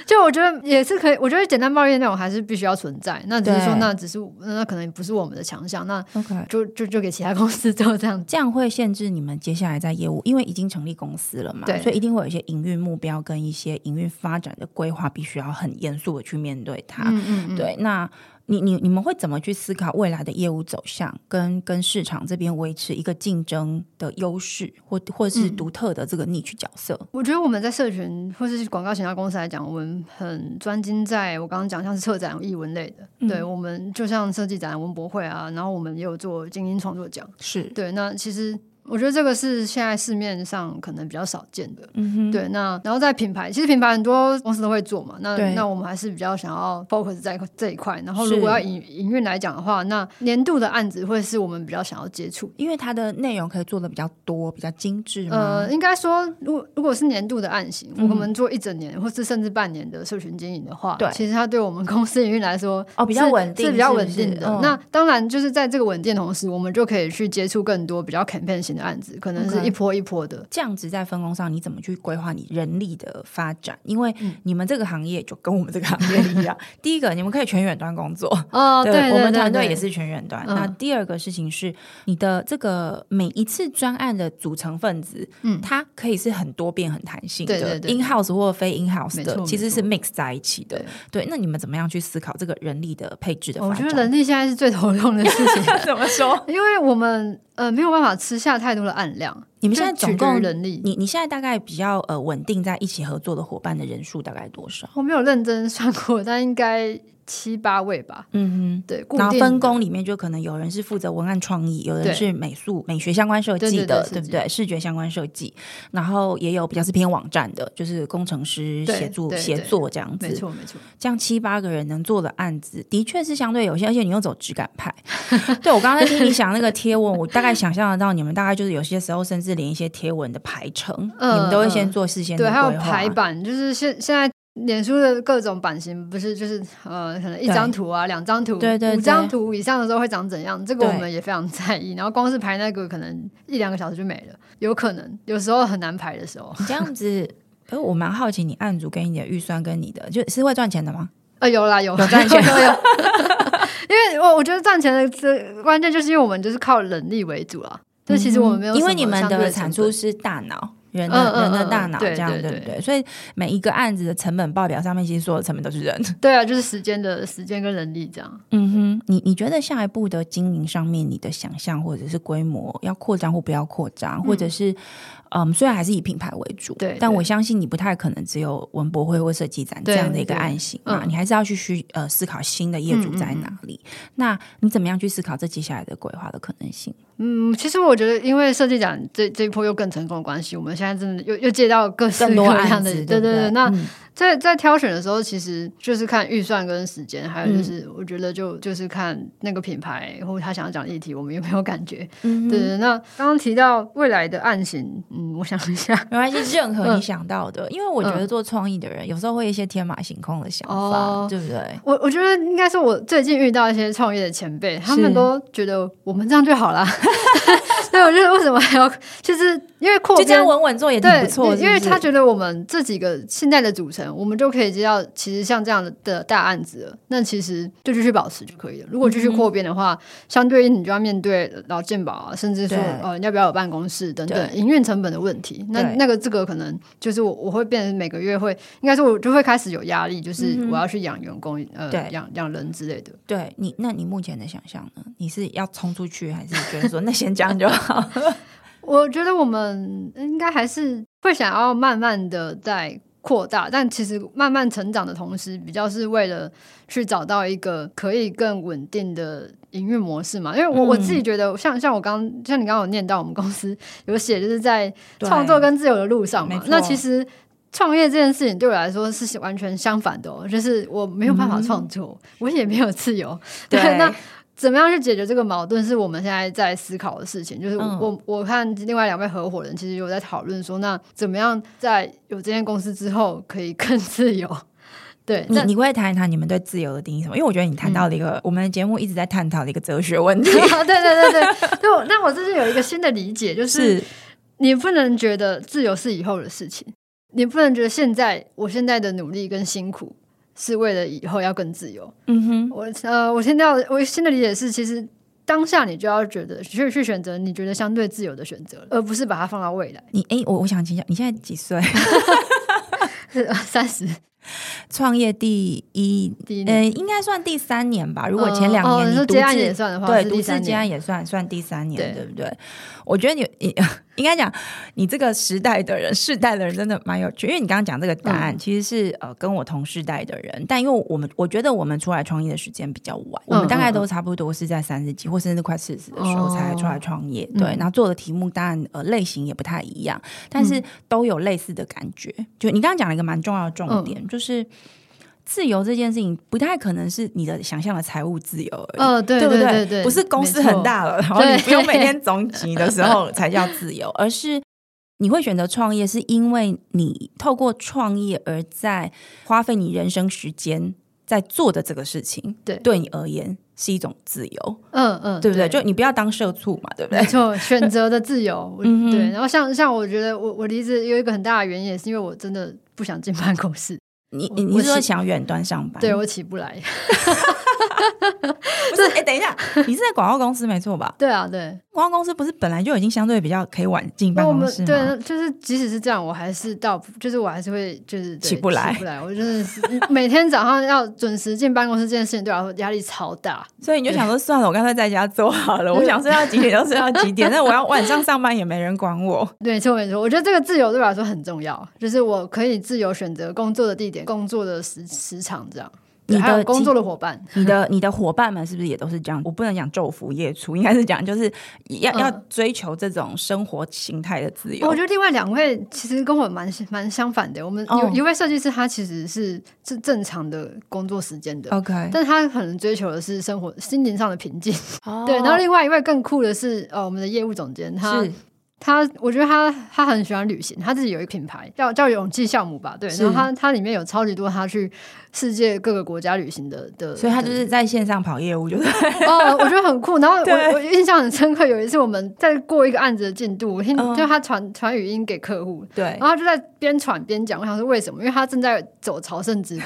就我觉得也是可以，我觉得简单暴力的内容还是必须要存在。那只是说，那只是那可能不是我们的强项。那就就就给其他公司做这样，这样会限制你们接下来在业务，因为已经成立公司了嘛，对，所以一定会有一些营运目标跟一些营运发展的规划，必须要很严肃的去面对它。嗯嗯嗯，对，那。你你你们会怎么去思考未来的业务走向，跟跟市场这边维持一个竞争的优势，或或是独特的这个 niche 角色？嗯，我觉得我们在社群或是广告行销公司来讲，我们很专精在我刚刚讲像是策展、艺文类的。嗯、对，我们就像设计展、文博会啊，然后我们也有做精英创作奖。是对，那其实。我觉得这个是现在市面上可能比较少见的，嗯哼，对。那然后在品牌，其实品牌很多公司都会做嘛。那那我们还是比较想要 focus 在这一块。然后如果要营营运来讲的话，那年度的案子会是我们比较想要接触，因为它的内容可以做的比较多，比较精致。呃，应该说，如果如果是年度的案型，我们做一整年或是甚至半年的社群经营的话，对，其实它对我们公司营运来说哦比较稳定，是比较稳定的。那当然就是在这个稳定的同时，我们就可以去接触更多比较 campaign 型的案子，可能是一波一波的。这样子在分工上，你怎么去规划你人力的发展？因为你们这个行业就跟我们这个行业一样，第一个你们可以全远端工作哦，对，对，对，对，对，我们团队也是全远端。嗯、那第二个事情是，你的这个每一次专案的组成分子，嗯，它可以是很多变、很弹性的，对对对，in house 或非 in house 的，其实是 mix 在一起的。对，对，那你们怎么样去思考这个人力的配置的发展？我觉得人力现在是最头痛的事情。怎么说？因为我们。呃，没有办法吃下太多的案量。你们现在总共人力，你你现在大概比较呃稳定在一起合作的伙伴的人数大概多少？我没有认真算过，但应该。七八位吧，嗯哼，对，然后分工里面就可能有人是负责文案创意，有人是美术美学相关设计的，对不对？视觉相关设计，然后也有比较是偏网站的，就是工程师协助协作这样子，没错没错。这样七八个人能做的案子，的确是相对有限，而且你又走质感派。对，我刚刚在听你想那个贴文，我大概想象得到，你们大概就是有些时候甚至连一些贴文的排程，你们都会先做事先的规划，还有排版，就是现现在。脸书的各种版型不是就是呃，可能一张图啊，两张图，对对，五张图以上的时候会长怎样？这个我们也非常在意。然后光是排那个，可能一两个小时就没了，有可能有时候很难排的时候。你这样子，呃，我蛮好奇，你案主给你的预算跟你的，就是会赚钱的吗？呃，有啦，有有赚钱 都有，因为我我觉得赚钱的这关键就是因为我们就是靠人力为主啊。就其实我们没有，因为你们的产出是大脑。人的人的大脑这样对不对？所以每一个案子的成本报表上面，其实所有的成本都是人。对啊，就是时间的时间跟人力这样。嗯哼，你你觉得下一步的经营上面，你的想象或者是规模要扩张或不要扩张，或者是？嗯，虽然还是以品牌为主，对，但我相信你不太可能只有文博会或设计展这样的一个案型嘛，你还是要去去呃思考新的业主在哪里。嗯嗯嗯，那你怎么样去思考这接下来的规划的可能性？嗯，其实我觉得，因为设计展这这一波又更成功的关系，我们现在真的又又接到各式各样的，对对对，对，那。嗯在在挑选的时候，其实就是看预算跟时间，还有就是我觉得就就是看那个品牌或者他想要讲的议题，我们有没有感觉？嗯，对。那刚刚提到未来的案型，嗯，我想一下，没关系，任何你想到的，嗯、因为我觉得做创意的人有时候会一些天马行空的想法，哦、对不对？我我觉得应该是我最近遇到一些创业的前辈，他们都觉得我们这样就好了。对，我觉得为什么还要就是因为扩就这样稳稳做也挺不错，因为他觉得我们这几个现在的组成。我们就可以知道，其实像这样的大案子了，那其实就继续保持就可以了。如果继续扩编的话，嗯、相对应你就要面对劳健保啊，甚至说呃要不要有办公室等等营运成本的问题。那那个这个可能就是我我会变成每个月会，应该是我就会开始有压力，就是我要去养员工，嗯、呃养养人之类的。对你，那你目前的想象呢？你是要冲出去，还是觉得说那先这样就好？我觉得我们应该还是会想要慢慢的在。扩大，但其实慢慢成长的同时，比较是为了去找到一个可以更稳定的营运模式嘛。因为我我自己觉得像，像像我刚像你刚刚有念到，我们公司有写，就是在创作跟自由的路上嘛。那其实创业这件事情对我来说是完全相反的哦，就是我没有办法创作，嗯、我也没有自由。对，对那。怎么样去解决这个矛盾，是我们现在在思考的事情。就是我、嗯、我看另外两位合伙人其实有在讨论说，那怎么样在有这间公司之后可以更自由？对，你你会谈一谈你们对自由的定义什么？因为我觉得你谈到了一个、嗯、我们的节目一直在探讨的一个哲学问题。对对对对，就那我最近有一个新的理解，就是，是你不能觉得自由是以后的事情，你不能觉得现在我现在的努力跟辛苦。是为了以后要更自由。嗯哼，我呃，我现在我新的理解是，其实当下你就要觉得去去选择你觉得相对自由的选择，而不是把它放到未来。你哎，我我想请教，你现在几岁？三十。创业第一，第一呃，应该算第三年吧。如果前两年你独自、也算的话，对，独自接案也算算第三年，对，对不对？我觉得你你应该讲，你这个时代的人，世代的人真的蛮有趣。因为你刚刚讲这个答案，其实是呃跟我同世代的人，嗯、但因为我们我觉得我们出来创业的时间比较晚，嗯、我们大概都差不多是在三十几或甚至快四十的时候才出来创业。哦、对，然后做的题目当然呃类型也不太一样，但是都有类似的感觉。就你刚刚讲了一个蛮重要的重点，嗯、就是。自由这件事情不太可能是你的想象的财务自由而已，哦、对，对不对？对，不是公司很大了，然后你不用每天总结的时候才叫自由，而是你会选择创业，是因为你透过创业而在花费你人生时间在做的这个事情，对，对你而言是一种自由。嗯嗯，对不对？对就你不要当社畜嘛，对不对？没错，选择的自由。嗯，对。然后像像我觉得我我离职有一个很大的原因，也是因为我真的不想进办公室。你你你是说想远端上班？对，我起不来。不是，哎、欸，等一下，你是在广告公司没错吧？对啊，对。广告公司不是本来就已经相对比较可以晚进办公室吗？对，就是即使是这样，我还是到，就是我还是会就是起不来，起不来。我真的是每天早上要准时进办公室这件事情，对我来说压力超大。所以你就想说，算了，我干脆在家做好了。我想睡到几点就睡到几点，但我要晚上上班也没人管我。对，没错没错。我觉得这个自由对我来说很重要，就是我可以自由选择工作的地点、工作的时时长这样。你的工作的伙伴，你的你的伙伴们是不是也都是这样？我不能讲昼伏夜出，应该是讲就是要、嗯、要追求这种生活形态的自由。我觉得另外两位其实跟我蛮蛮相反的。我们有一位设计师，他其实是是正常的工作时间的，OK，但他可能追求的是生活心灵上的平静。Oh. 对，然后另外一位更酷的是，呃，我们的业务总监，他。他，我觉得他他很喜欢旅行，他自己有一个品牌叫叫勇气项目吧，对，然后他他里面有超级多他去世界各个国家旅行的的，所以他就是在线上跑业务，就是哦，我觉得很酷。然后我我印象很深刻，有一次我们在过一个案子的进度，我听、嗯、就他传传语音给客户，对，然后他就在边传边讲，我想说为什么？因为他正在走朝圣之路。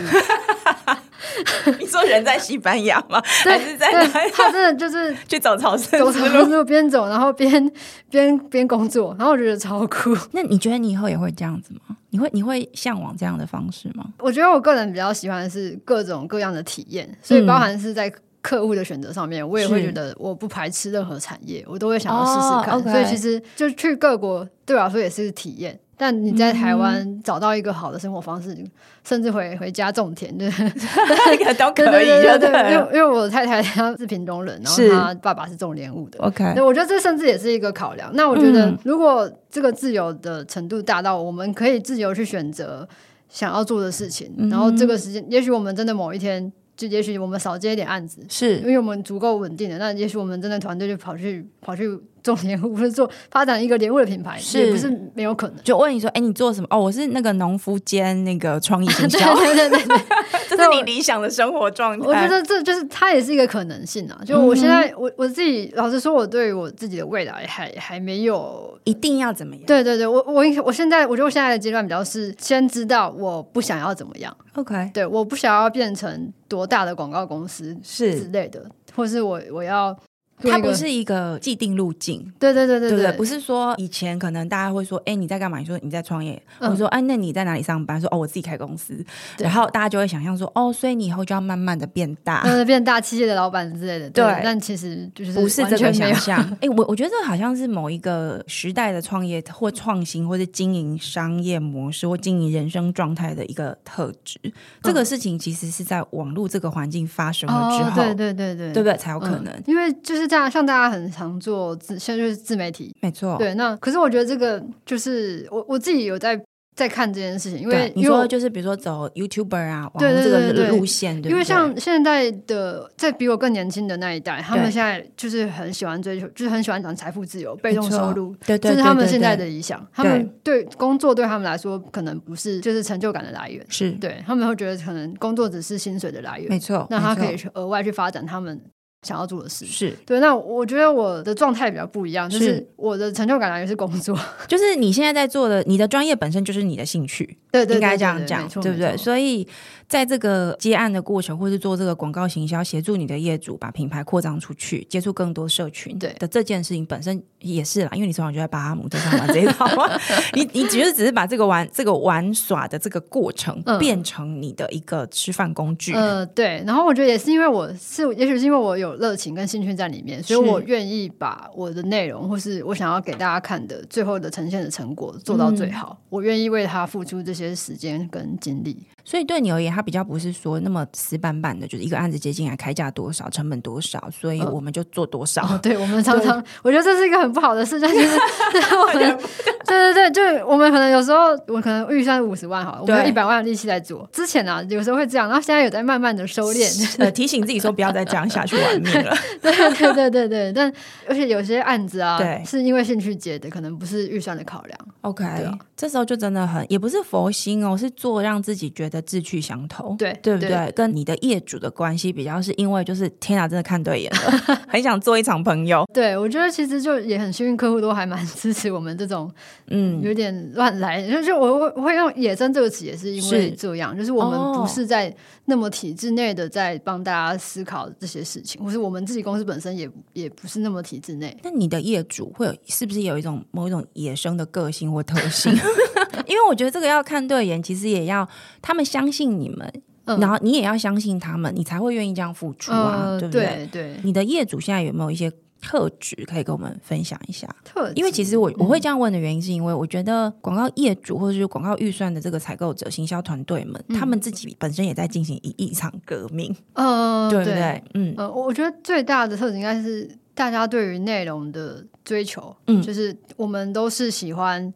你说人在西班牙吗？还是在哪？他真的就是 去走朝圣，走朝圣路边走，然后边边边工作，然后我觉得超酷。那你觉得你以后也会这样子吗？你会你会向往这样的方式吗？我觉得我个人比较喜欢的是各种各样的体验，所以包含是在客户的选择上面，嗯、我也会觉得我不排斥任何产业，我都会想要试试看。Oh. 所以其实就去各国对我来说也是体验。但你在台湾找到一个好的生活方式，嗯、甚至回回家种田，对，那个都可以。对对对，对，因为因为我的太太她是屏东人，然后她爸爸是种莲雾的。OK，对，我觉得这甚至也是一个考量。那我觉得，如果这个自由的程度大到我们可以自由去选择想要做的事情，嗯、然后这个时间，也许我们真的某一天。就也许我们少接一点案子，是因为我们足够稳定的。那也许我们真的团队就跑去跑去做莲雾，不是做发展一个莲雾的品牌，是也不是没有可能。就问你说，哎、欸，你做什么？哦，我是那个农夫兼那个创意营 销。对对对对，这是你理想的生活状态。我觉得这就是它也是一个可能性啊。就我现在，嗯、我我自己老实说，我对于我自己的未来还还没有一定要怎么样。对对对，我我我现在我觉得我现在的阶段比较是先知道我不想要怎么样。OK，对，我不想要变成多大的广告公司是之类的，或是我我要。它不是一个既定路径，对对对对对，不是说以前可能大家会说，哎，你在干嘛？你说你在创业，我说，哎，那你在哪里上班？说，哦，我自己开公司，然后大家就会想象说，哦，所以你以后就要慢慢的变大，变大企业的老板之类的，对。但其实就是不是这个想象。哎，我我觉得这好像是某一个时代的创业或创新，或者经营商业模式或经营人生状态的一个特质。这个事情其实是在网络这个环境发生了之后，对对对对，对不对？才有可能，因为就是。这样，像大家很常做自，现在就是自媒体，没错。对，那可是我觉得这个就是我我自己有在在看这件事情，因为你说就是比如说走 YouTuber 啊，网络这个路线，因为像现在的在比我更年轻的那一代，他们现在就是很喜欢追求，就是很喜欢讲财富自由、被动收入，对，这是他们现在的理想。他们对工作对他们来说可能不是就是成就感的来源，是对他们会觉得可能工作只是薪水的来源，没错。那他可以去额外去发展他们。想要做的事。是。对，那我觉得我的状态比较不一样，就是我的成就感来源是工作，就是你现在在做的，你的专业本身就是你的兴趣，对，应该这样讲，对不对？所以在这个接案的过程，或是做这个广告行销，协助你的业主把品牌扩张出去，接触更多社群，对的这件事情本身也是啦，因为你从小就在巴哈姆特上玩这一套 嘛，你你只是只是把这个玩这个玩耍的这个过程变成你的一个吃饭工具，嗯、呃，对。然后我觉得也是因为我是，也许是因为我有。热情跟兴趣在里面，所以我愿意把我的内容，或是我想要给大家看的最后的呈现的成果做到最好。嗯、我愿意为他付出这些时间跟精力。所以对你而言，它比较不是说那么死板板的，就是一个案子接进来，开价多少，成本多少，所以我们就做多少。哦、对，我们 常常，我觉得这是一个很不好的事情，就是 我们对对对，就是我们可能有时候，我可能预算五十万好了，我们一百万的力气在做。之前呢、啊，有时候会这样，然后现在有在慢慢的收敛，呃，提醒自己说不要再这样下去玩命了。对对对对对，但而且有些案子啊，对，是因为兴趣接的，可能不是预算的考量。OK，这时候就真的很，也不是佛心哦，是做让自己觉得志趣相投，对对不对，对？跟你的业主的关系比较是因为就是天啊，真的看对眼了，很想做一场朋友。对，我觉得其实就也很幸运，客户都还蛮支持我们这种，嗯，有点乱来。就就我会我会用“野生”这个词，也是因为这样，是就是我们不是在那么体制内的在帮大家思考这些事情，或是我们自己公司本身也也不是那么体制内。那你的业主会有是不是有一种某一种野生的个性？或特性，因为我觉得这个要看对眼，其实也要他们相信你们，嗯、然后你也要相信他们，你才会愿意这样付出啊，呃、对不对？对，对，你的业主现在有没有一些特质可以跟我们分享一下？特质，因为其实我我会这样问的原因，是因为我觉得广告业主或者是广告预算的这个采购者、行销团队们，嗯、他们自己本身也在进行一一场革命，嗯、呃，对不对？对嗯，呃，我觉得最大的特质应该是大家对于内容的追求，嗯，就是我们都是喜欢。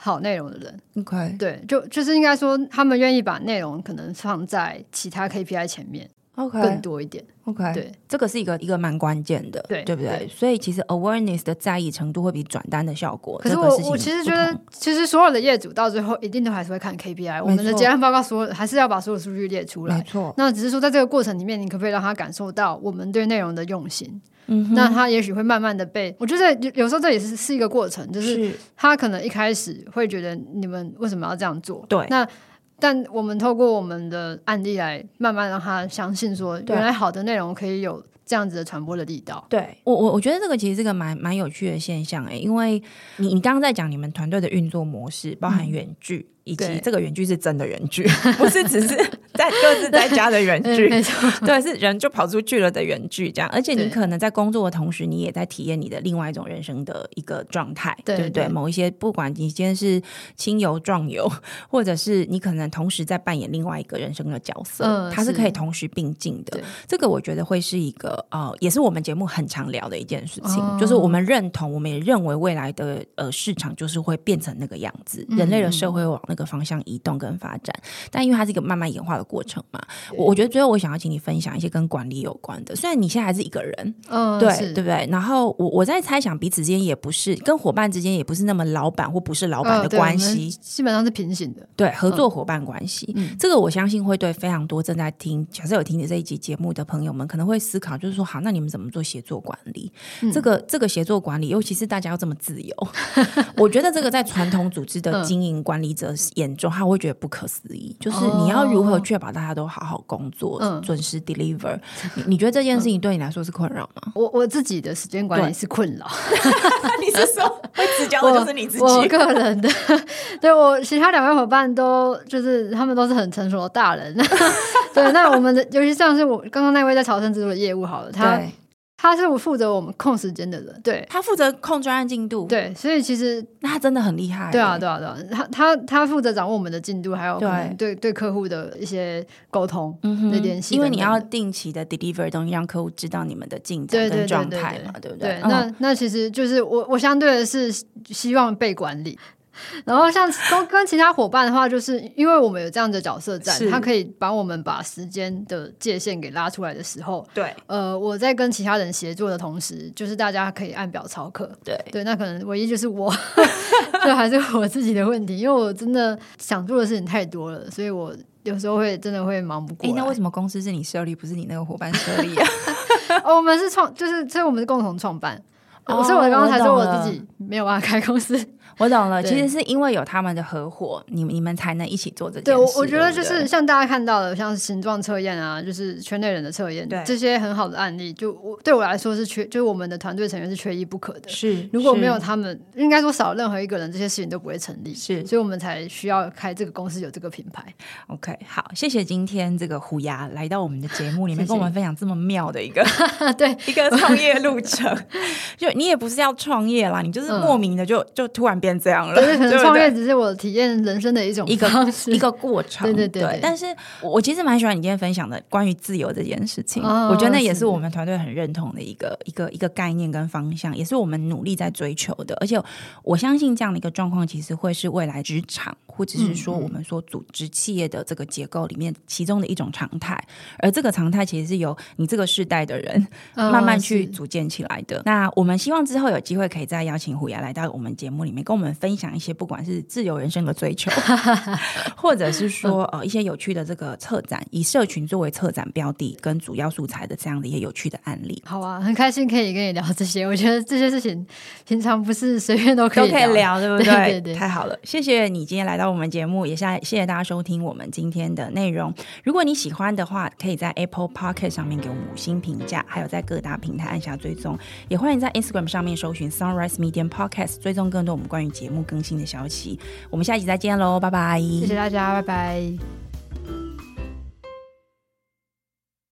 好内容的人，OK，对，就就是应该说，他们愿意把内容可能放在其他 KPI 前面，OK，更多一点，OK，对，这个是一个一个蛮关键的，对，对不对？对，所以其实 awareness 的在意程度会比转单的效果。可是我我其实觉得，其实所有的业主到最后一定都还是会看 KPI，我们的结案报告所有还是要把所有数据列出来，没错。那只是说在这个过程里面，你可不可以让他感受到我们对内容的用心？嗯，那他也许会慢慢的被，我觉得有有时候这也是是一个过程，就是。他可能一开始会觉得你们为什么要这样做？对，那但我们透过我们的案例来慢慢让他相信说，原来好的内容可以有这样子的传播的力道。对我，我我觉得这个其实是个蛮蛮有趣的现象诶，因为你你刚刚在讲你们团队的运作模式，包含远距。嗯以及这个原剧是真的原剧，不是只是 在各自在家的原剧，对，是人就跑出去了的原剧这样。而且你可能在工作的同时，你也在体验你的另外一种人生的一个状态，对不对，某一些不管你今天是亲友壮游，或者是你可能同时在扮演另外一个人生的角色，嗯、它是可以同时并进的。这个我觉得会是一个呃，也是我们节目很常聊的一件事情，哦、就是我们认同，我们也认为未来的呃市场就是会变成那个样子，嗯、人类的社会往那个。个方向移动跟发展，但因为它是一个慢慢演化的过程嘛，我我觉得最后我想要请你分享一些跟管理有关的。虽然你现在还是一个人，嗯，对对不对？然后我我在猜想彼此之间也不是跟伙伴之间也不是那么老板或不是老板的关系，基本上是平行的，对，合作伙伴关系。嗯，这个我相信会对非常多正在听，假设有听你这一集节目的朋友们可能会思考，就是说，好，那你们怎么做协作管理？嗯、这个这个协作管理，尤其是大家要这么自由，我觉得这个在传统组织的经营管理者。眼中他会觉得不可思议，就是你要如何确保大家都好好工作，哦、准时 deliver？你你觉得这件事情对你来说是困扰吗？我我自己的时间管理是困扰。你是说会指教的就是你自己？我，我个人的，对我其他两位伙伴都就是他们都是很成熟的大人。对，那我们的尤其像是我刚刚那位在朝圣之路的业务好了，他。他是我负责我们控时间的人，对，他负责控专案进度，对，所以其实那他真的很厉害，对啊，对啊，对啊，他他他负责掌握我们的进度，还有对对对客户的一些沟通、嗯、的联系，因为你要定期的 deliver 东西，让客户知道你们的进展跟状态嘛，对不对？对，那那其实就是我我相对的是希望被管理。然后像跟跟其他伙伴的话，就是因为我们有这样的角色在，他可以帮我们把时间的界限给拉出来的时候，对，呃，我在跟其他人协作的同时，就是大家可以按表操课，对对，那可能唯一就是我 这还是我自己的问题，因为我真的想做的事情太多了，所以我有时候会真的会忙不过来。那为什么公司是你设立，不是你那个伙伴设立啊？哦，我们是创，就是所以我们是共同创办。哦，所以我刚刚才说我自己没有办法开公司。我懂了，其实是因为有他们的合伙，你你们才能一起做这件事。对，我我觉得就是像大家看到的，像形状测验啊，就是圈内人的测验，对这些很好的案例，就我对我来说是缺，就是我们的团队成员是缺一不可的。是，如果没有他们，应该说少任何一个人，这些事情都不会成立。是，所以我们才需要开这个公司，有这个品牌。OK，好，谢谢今天这个虎牙来到我们的节目里面，跟我们分享这么妙的一个 对 一个创业路程。就你也不是要创业啦，你就是莫名的就、嗯、就突然变这样了。创业只是我体验人生的一种一个一个过程，对对对，对，对。但是我其实蛮喜欢你今天分享的关于自由这件事情，哦、我觉得那也是我们团队很认同的一个一个一个概念跟方向，也是我们努力在追求的。而且我相信这样的一个状况，其实会是未来职场或者是说我们说组织企业的这个结构里面其中的一种常态。而这个常态其实是由你这个世代的人 慢慢去组建起来的。哦、那我们希望之后有机会可以再邀请虎牙来到我们节目里面，跟我们分享一些。不管是自由人生的追求，或者是说呃一些有趣的这个策展，以社群作为策展标的跟主要素材的这样的一些有趣的案例。好啊，很开心可以跟你聊这些。我觉得这些事情平常不是随便都可以都可以聊，对不对？对对对，太好了，谢谢你今天来到我们节目，也谢谢大家收听我们今天的内容。如果你喜欢的话，可以在 Apple Pocket 上面给我们五星评价，还有在各大平台按下追踪，也欢迎在 Instagram 上面搜寻 Sunrise Media Podcast，追踪更多我们节目更新的消息，我们下期再见喽，拜拜！谢谢大家，拜拜。